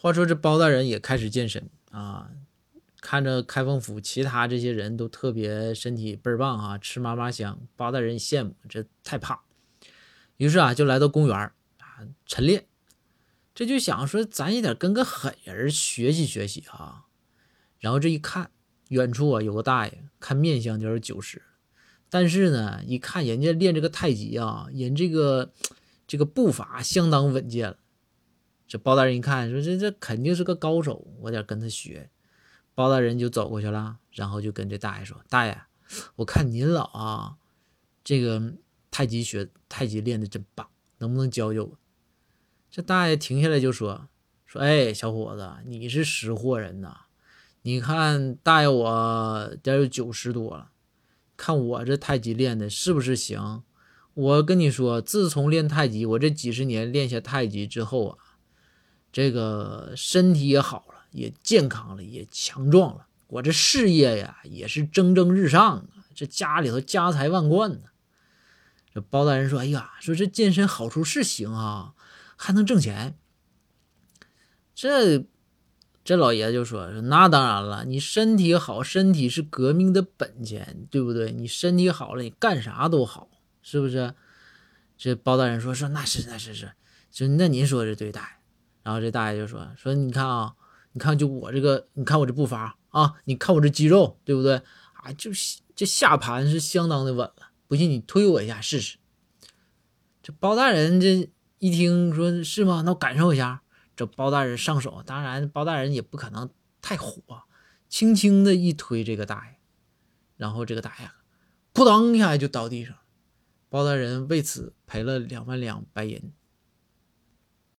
话说这包大人也开始健身啊，看着开封府其他这些人都特别身体倍儿棒啊，吃嘛嘛香，包大人羡慕，这太胖。于是啊，就来到公园啊晨练，这就想说咱也得跟个狠人学习学习啊。然后这一看，远处啊有个大爷，看面相就是九十，但是呢，一看人家练这个太极啊，人这个这个步伐相当稳健了。这包大人一看，说这这肯定是个高手，我得跟他学。包大人就走过去了，然后就跟这大爷说：“大爷，我看您老啊，这个太极学太极练的真棒，能不能教教我？”这大爷停下来就说：“说哎，小伙子，你是识货人呐！你看大爷我得有九十多了，看我这太极练的是不是行？我跟你说，自从练太极，我这几十年练下太极之后啊。”这个身体也好了，也健康了，也强壮了。我这事业呀，也是蒸蒸日上啊！这家里头家财万贯呢。这包大人说：“哎呀，说这健身好处是行啊，还能挣钱。”这这老爷子就说：“那当然了，你身体好，身体是革命的本钱，对不对？你身体好了，你干啥都好，是不是？”这包大人说：“说那是那是是，就那您说的对，大爷。”然后这大爷就说：“说你看啊，你看就我这个，你看我这步伐啊，你看我这肌肉，对不对啊？就这下盘是相当的稳了。不信你推我一下试试。”这包大人这一听说是吗？那我感受一下。这包大人上手，当然包大人也不可能太火，轻轻的一推这个大爷，然后这个大爷扑当一下就倒地上。包大人为此赔了两万两白银。